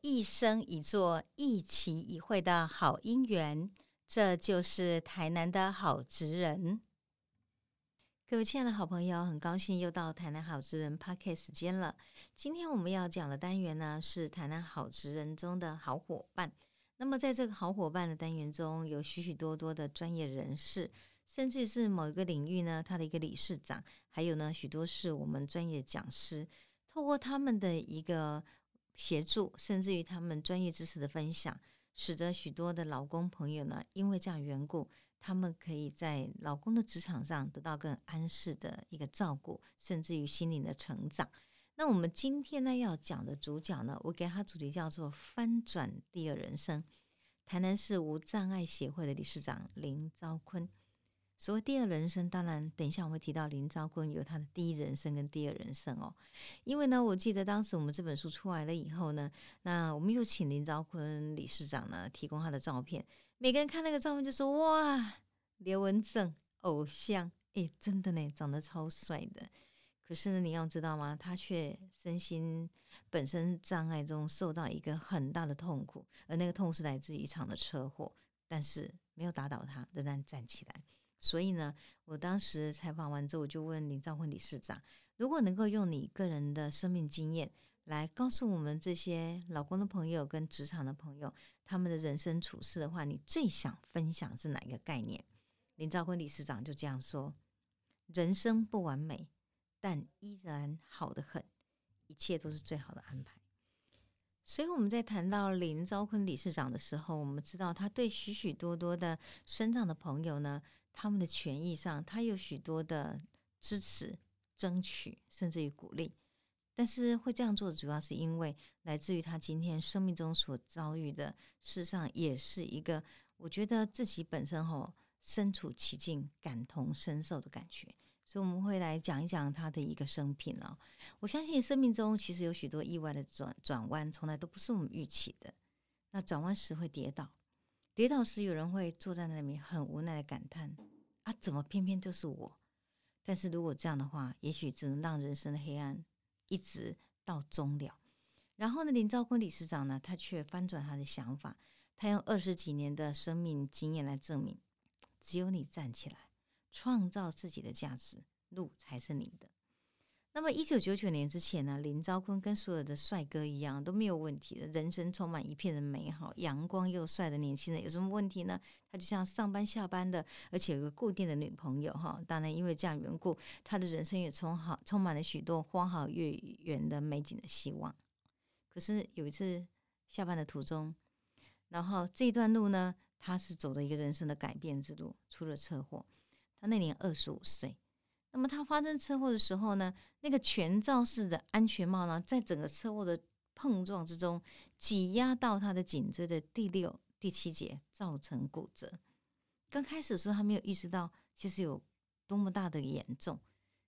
一生一座、一期一会的好姻缘。这就是台南的好职人。各位亲爱的好朋友，很高兴又到台南好职人 Podcast 时间了。今天我们要讲的单元呢，是台南好职人中的好伙伴。那么在这个好伙伴的单元中，有许许多多的专业人士。甚至是某一个领域呢，他的一个理事长，还有呢，许多是我们专业讲师，透过他们的一个协助，甚至于他们专业知识的分享，使得许多的老公朋友呢，因为这样缘故，他们可以在老公的职场上得到更安适的一个照顾，甚至于心灵的成长。那我们今天呢要讲的主角呢，我给他主题叫做“翻转第二人生”。台南市无障碍协会的理事长林昭坤。所谓第二人生，当然等一下我会提到林昭坤有他的第一人生跟第二人生哦。因为呢，我记得当时我们这本书出来了以后呢，那我们又请林昭坤理事长呢提供他的照片，每个人看那个照片就说：“哇，刘文正偶像，诶，真的呢，长得超帅的。”可是呢，你要知道吗？他却身心本身障碍中受到一个很大的痛苦，而那个痛是来自于一场的车祸，但是没有打倒他，仍然站起来。所以呢，我当时采访完之后，我就问林兆坤理事长：如果能够用你个人的生命经验来告诉我们这些老公的朋友跟职场的朋友，他们的人生处事的话，你最想分享是哪一个概念？林兆坤理事长就这样说：人生不完美，但依然好的很，一切都是最好的安排。所以我们在谈到林兆坤理事长的时候，我们知道他对许许多多的身障的朋友呢。他们的权益上，他有许多的支持、争取，甚至于鼓励。但是会这样做，主要是因为来自于他今天生命中所遭遇的，事实上也是一个我觉得自己本身吼身处其境、感同身受的感觉。所以我们会来讲一讲他的一个生平啊。我相信生命中其实有许多意外的转转弯，从来都不是我们预期的。那转弯时会跌倒。跌倒时，有人会坐在那里很无奈的感叹：“啊，怎么偏偏就是我？”但是如果这样的话，也许只能让人生的黑暗一直到终了。然后呢，林兆坤理事长呢，他却翻转他的想法，他用二十几年的生命经验来证明：只有你站起来，创造自己的价值，路才是你的。那么，一九九九年之前呢，林昭坤跟所有的帅哥一样都没有问题的，人生充满一片的美好，阳光又帅的年轻人有什么问题呢？他就像上班下班的，而且有个固定的女朋友哈。当然，因为这样缘故，他的人生也充好充满了许多花好月圆的美景的希望。可是有一次下班的途中，然后这一段路呢，他是走的一个人生的改变之路，出了车祸。他那年二十五岁。那么他发生车祸的时候呢，那个全罩式的安全帽呢，在整个车祸的碰撞之中，挤压到他的颈椎的第六、第七节，造成骨折。刚开始的时候，他没有意识到其实有多么大的严重。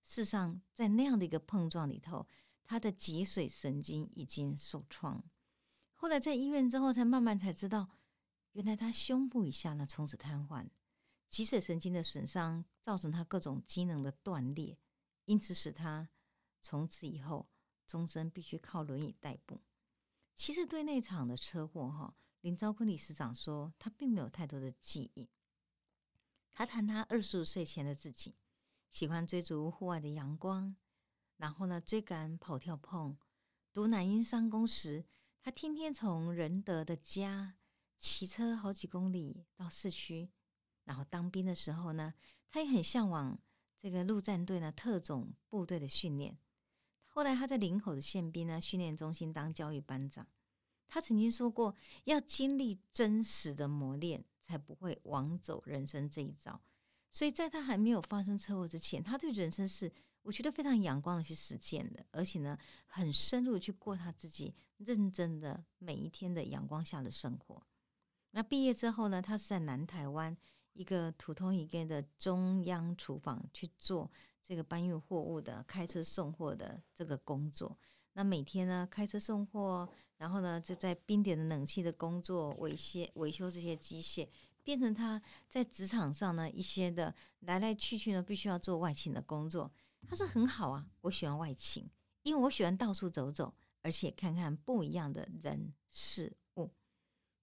事实上，在那样的一个碰撞里头，他的脊髓神经已经受创。后来在医院之后，才慢慢才知道，原来他胸部以下呢，从此瘫痪。脊髓神经的损伤造成他各种机能的断裂，因此使他从此以后终身必须靠轮椅代步。其实对那场的车祸，哈，林昭坤理事长说他并没有太多的记忆。他谈他二十五岁前的自己，喜欢追逐户外的阳光，然后呢追赶跑跳碰。读南音商工时，他天天从仁德的家骑车好几公里到市区。然后当兵的时候呢，他也很向往这个陆战队呢特种部队的训练。后来他在林口的宪兵呢训练中心当教育班长。他曾经说过，要经历真实的磨练，才不会枉走人生这一遭。所以在他还没有发生车祸之前，他对人生是我觉得非常阳光的去实践的，而且呢很深入去过他自己认真的每一天的阳光下的生活。那毕业之后呢，他是在南台湾。一个土通一个的中央厨房去做这个搬运货物的开车送货的这个工作。那每天呢开车送货，然后呢就在冰点的冷气的工作维修维修这些机械，变成他在职场上呢一些的来来去去呢必须要做外勤的工作。他说很好啊，我喜欢外勤，因为我喜欢到处走走，而且看看不一样的人事物。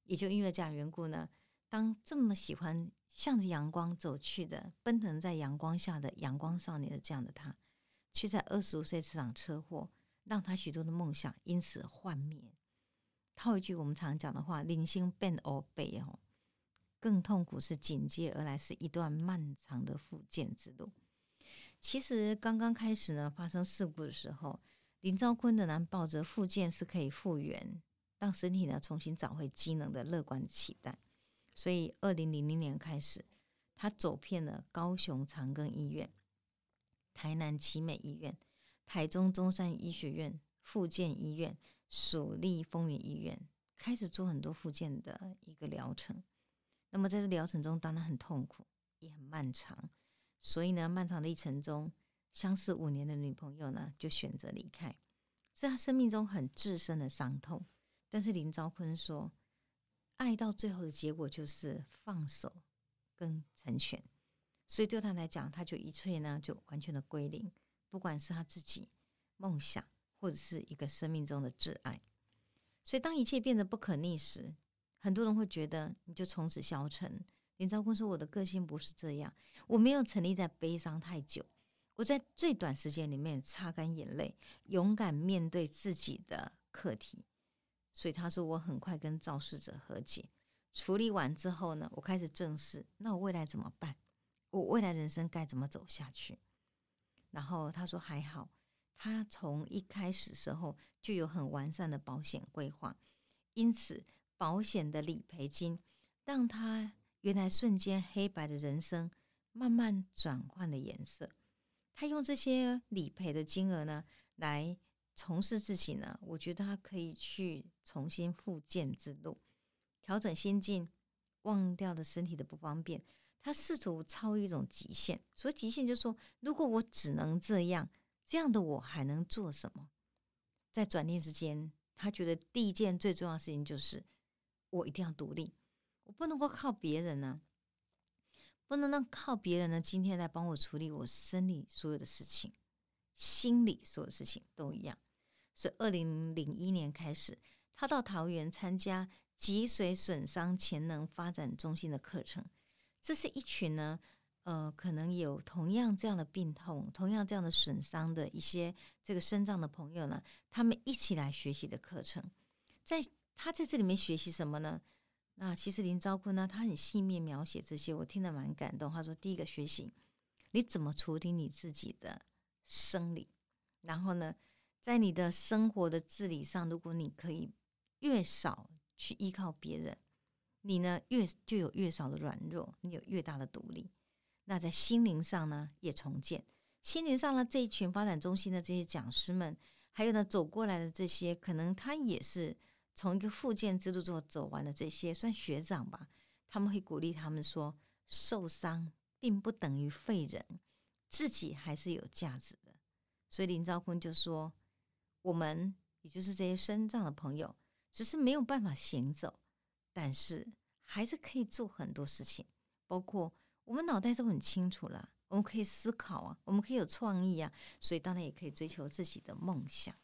也就因为这样缘故呢，当这么喜欢向着阳光走去的、奔腾在阳光下的阳光少年的这样的他，却在二十五岁这场车祸，让他许多的梦想因此幻灭。套一句我们常讲的话：“零星变欧背哦。”更痛苦是紧接而来是一段漫长的复健之路。其实刚刚开始呢，发生事故的时候，林昭坤的呢抱着复健是可以复原，让身体呢重新找回机能的乐观期待。所以二零零零年开始，他走遍了高雄长庚医院、台南奇美医院、台中中山医学院、复健医院、蜀立丰原医院，开始做很多复健的一个疗程。那么在这疗程中，当然很痛苦，也很漫长。所以呢，漫长的一程中，相识五年的女朋友呢，就选择离开，是他生命中很至深的伤痛。但是林昭坤说，爱到最后的结果就是放手跟成全。所以对他来讲，他就一切呢，就完全的归零，不管是他自己梦想，或者是一个生命中的挚爱。所以当一切变得不可逆时，很多人会觉得你就从此消沉。林昭坤说：“我的个性不是这样，我没有沉溺在悲伤太久，我在最短时间里面擦干眼泪，勇敢面对自己的课题。所以他说，我很快跟肇事者和解，处理完之后呢，我开始正视，那我未来怎么办？我未来人生该怎么走下去？然后他说还好，他从一开始时候就有很完善的保险规划，因此。”保险的理赔金，让他原来瞬间黑白的人生慢慢转换了颜色。他用这些理赔的金额呢，来从事自己呢，我觉得他可以去重新复健之路，调整心境，忘掉了身体的不方便。他试图超越一种极限，所以极限就是说，如果我只能这样，这样的我还能做什么？在转念之间，他觉得第一件最重要的事情就是。我一定要独立，我不能够靠别人呢，不能让靠别人呢。今天来帮我处理我生理所有的事情，心理所有事情都一样。所以，二零零一年开始，他到桃园参加脊髓损伤潜能发展中心的课程。这是一群呢，呃，可能有同样这样的病痛、同样这样的损伤的一些这个肾脏的朋友呢，他们一起来学习的课程，在。他在这里面学习什么呢？那其实林昭坤呢，他很细密描写这些，我听得蛮感动。他说：第一个学习你怎么处理你自己的生理，然后呢，在你的生活的自理上，如果你可以越少去依靠别人，你呢越就有越少的软弱，你有越大的独立。那在心灵上呢，也重建心灵上呢，这一群发展中心的这些讲师们，还有呢走过来的这些，可能他也是。从一个复健之路做走完的这些，算学长吧。他们会鼓励他们说：“受伤并不等于废人，自己还是有价值的。”所以林兆坤就说：“我们也就是这些身障的朋友，只是没有办法行走，但是还是可以做很多事情。包括我们脑袋都很清楚了，我们可以思考啊，我们可以有创意啊，所以当然也可以追求自己的梦想。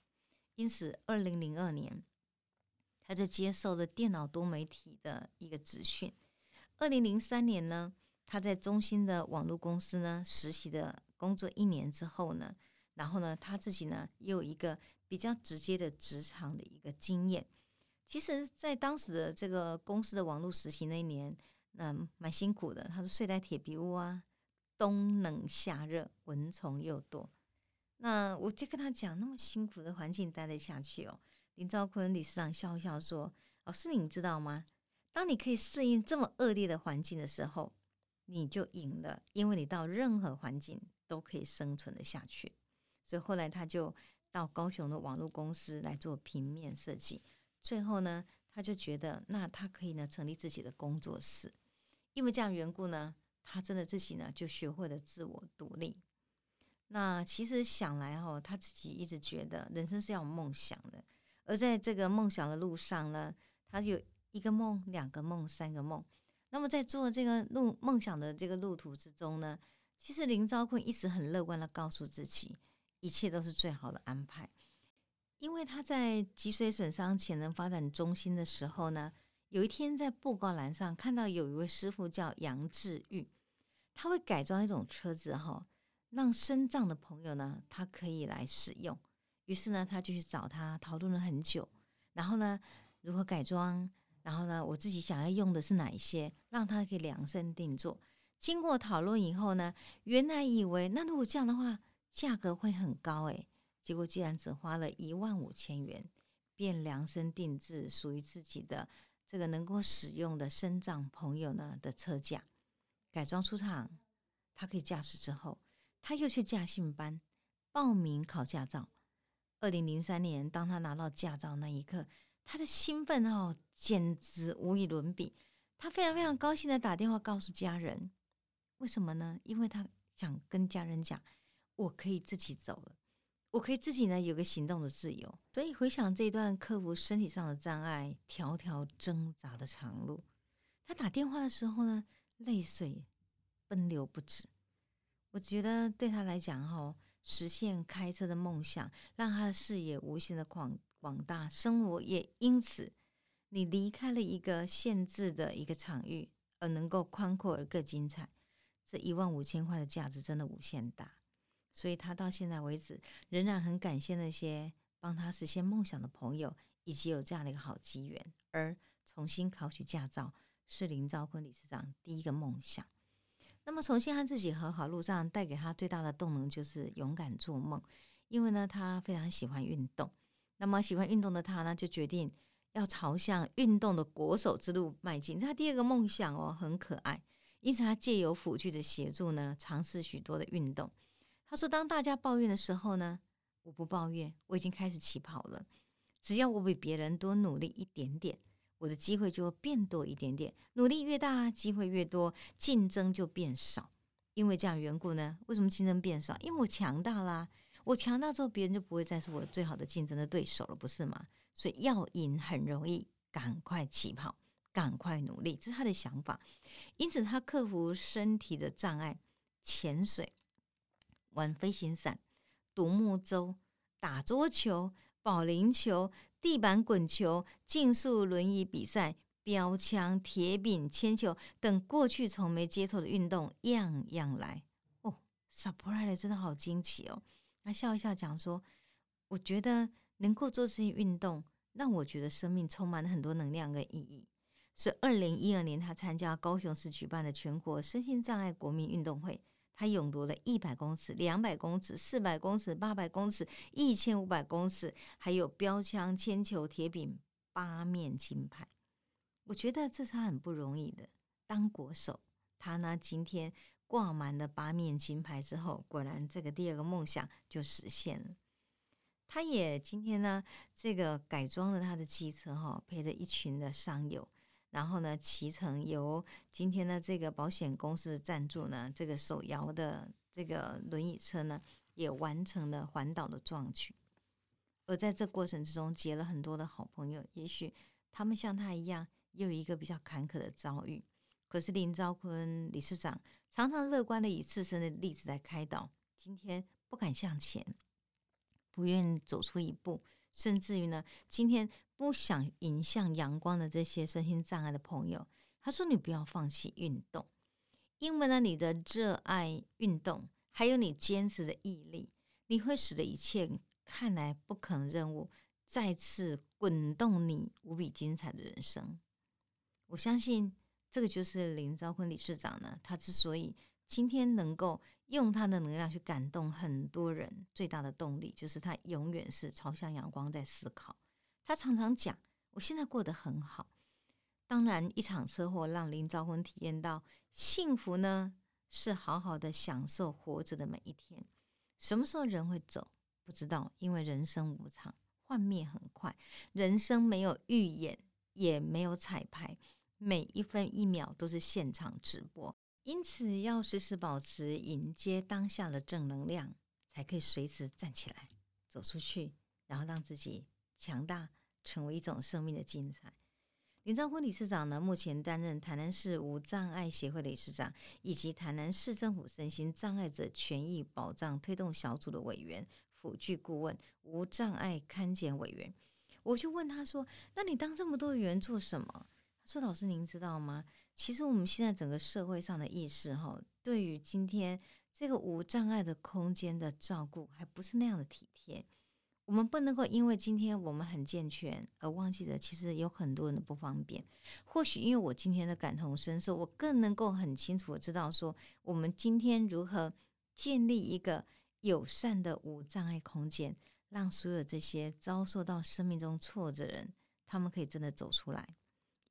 因此，二零零二年。”他就接受了电脑多媒体的一个职训。二零零三年呢，他在中心的网络公司呢实习的工作一年之后呢，然后呢，他自己呢也有一个比较直接的职场的一个经验。其实，在当时的这个公司的网络实习那一年，那蛮辛苦的。他是睡在铁皮屋啊，冬冷夏热，蚊虫又多。那我就跟他讲，那么辛苦的环境待得下去哦。林兆坤理事长笑笑说：“老师，你知道吗？当你可以适应这么恶劣的环境的时候，你就赢了，因为你到任何环境都可以生存的下去。所以后来他就到高雄的网络公司来做平面设计。最后呢，他就觉得那他可以呢成立自己的工作室，因为这样缘故呢，他真的自己呢就学会了自我独立。那其实想来哦，他自己一直觉得人生是要有梦想的。”而在这个梦想的路上呢，他有一个梦、两个梦、三个梦。那么在做这个路梦想的这个路途之中呢，其实林昭坤一直很乐观的告诉自己，一切都是最好的安排。因为他在脊髓损伤潜能发展中心的时候呢，有一天在布告栏上看到有一位师傅叫杨志玉，他会改装一种车子哈，让身障的朋友呢，他可以来使用。于是呢，他就去找他讨论了很久，然后呢，如何改装，然后呢，我自己想要用的是哪一些，让他可以量身定做。经过讨论以后呢，原来以为那如果这样的话，价格会很高诶。结果既然只花了一万五千元，便量身定制属于自己的这个能够使用的身障朋友呢的车架，改装出厂，他可以驾驶之后，他又去驾训班报名考驾照。二零零三年，当他拿到驾照那一刻，他的兴奋哦，简直无与伦比。他非常非常高兴的打电话告诉家人，为什么呢？因为他想跟家人讲，我可以自己走了。我可以自己呢有个行动的自由，所以回想这一段克服身体上的障碍、条条挣扎的长路，他打电话的时候呢，泪水奔流不止。我觉得对他来讲，哈，实现开车的梦想，让他的视野无限的广广大，生活也因此，你离开了一个限制的一个场域，而能够宽阔而更精彩。这一万五千块的价值真的无限大。所以他到现在为止，仍然很感谢那些帮他实现梦想的朋友，以及有这样的一个好机缘。而重新考取驾照是林兆坤理事长第一个梦想。那么重新和自己和好路上带给他最大的动能就是勇敢做梦，因为呢他非常喜欢运动。那么喜欢运动的他呢，就决定要朝向运动的国手之路迈进。他第二个梦想哦很可爱，因此他借由辅具的协助呢，尝试许多的运动。他说：“当大家抱怨的时候呢，我不抱怨，我已经开始起跑了。只要我比别人多努力一点点，我的机会就会变多一点点。努力越大，机会越多，竞争就变少。因为这样缘故呢，为什么竞争变少？因为我强大啦！我强大之后，别人就不会再是我最好的竞争的对手了，不是吗？所以要赢很容易，赶快起跑，赶快努力，这是他的想法。因此，他克服身体的障碍，潜水。”玩飞行伞、独木舟、打桌球、保龄球、地板滚球、竞速轮椅比赛、标枪、铁饼、铅球等过去从没接触的运动，样样来。哦，surprise 真的好惊奇哦！他笑一笑讲说：“我觉得能够做这些运动，让我觉得生命充满了很多能量跟意义。”所以，二零一二年他参加高雄市举办的全国身心障碍国民运动会。他勇夺了一百公尺、两百公尺、四百公尺、八百公尺、一千五百公尺，还有标枪、铅球、铁饼八面金牌。我觉得这是他很不容易的当国手。他呢，今天挂满了八面金牌之后，果然这个第二个梦想就实现了。他也今天呢，这个改装了他的汽车，哈，陪着一群的商友。然后呢，骑乘由今天的这个保险公司赞助呢，这个手摇的这个轮椅车呢，也完成了环岛的壮举。而在这过程之中，结了很多的好朋友。也许他们像他一样，也有一个比较坎坷的遭遇。可是林昭坤理事长常常乐观的以自身的例子来开导，今天不敢向前，不愿走出一步。甚至于呢，今天不想迎向阳光的这些身心障碍的朋友，他说：“你不要放弃运动，因为呢，你的热爱运动，还有你坚持的毅力，你会使得一切看来不可能任务再次滚动你无比精彩的人生。”我相信这个就是林昭坤理事长呢，他之所以今天能够。用他的能量去感动很多人，最大的动力就是他永远是朝向阳光在思考。他常常讲：“我现在过得很好。”当然，一场车祸让林兆坤体验到幸福呢，是好好的享受活着的每一天。什么时候人会走，不知道，因为人生无常，幻灭很快。人生没有预演，也没有彩排，每一分一秒都是现场直播。因此，要时时保持迎接当下的正能量，才可以随时站起来走出去，然后让自己强大，成为一种生命的精彩。林兆坤理事长呢，目前担任台南市无障碍协会理事长，以及台南市政府身心障碍者权益保障推动小组的委员，辅具顾问、无障碍勘检委员。我就问他说：“那你当这么多委员做什么？”他说：“老师，您知道吗？其实我们现在整个社会上的意识，哈，对于今天这个无障碍的空间的照顾，还不是那样的体贴。我们不能够因为今天我们很健全，而忘记了其实有很多人的不方便。或许因为我今天的感同身受，我更能够很清楚的知道说，我们今天如何建立一个友善的无障碍空间。”让所有这些遭受到生命中挫折的人，他们可以真的走出来。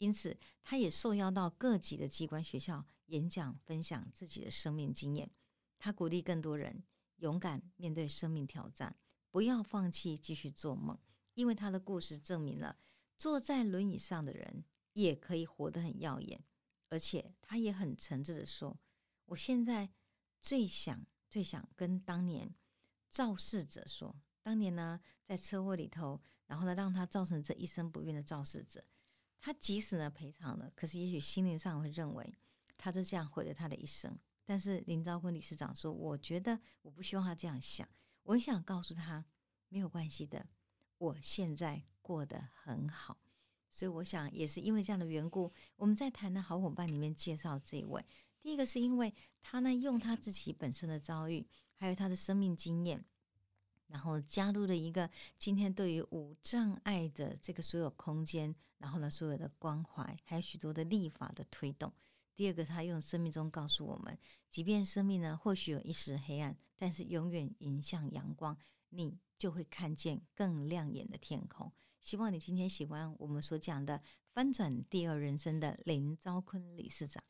因此，他也受邀到各级的机关学校演讲，分享自己的生命经验。他鼓励更多人勇敢面对生命挑战，不要放弃继续做梦。因为他的故事证明了，坐在轮椅上的人也可以活得很耀眼。而且，他也很诚挚的说：“我现在最想、最想跟当年肇事者说。”当年呢，在车祸里头，然后呢，让他造成这一生不孕的肇事者，他即使呢赔偿了，可是也许心灵上会认为，他就这样毁了他的一生。但是林昭坤理事长说：“我觉得我不希望他这样想，我很想告诉他，没有关系的，我现在过得很好。”所以我想，也是因为这样的缘故，我们在谈的好伙伴里面介绍这一位。第一个是因为他呢，用他自己本身的遭遇，还有他的生命经验。然后加入了一个今天对于无障碍的这个所有空间，然后呢所有的关怀，还有许多的立法的推动。第二个，他用生命中告诉我们，即便生命呢或许有一时黑暗，但是永远迎向阳光，你就会看见更亮眼的天空。希望你今天喜欢我们所讲的翻转第二人生的林昭坤理事长。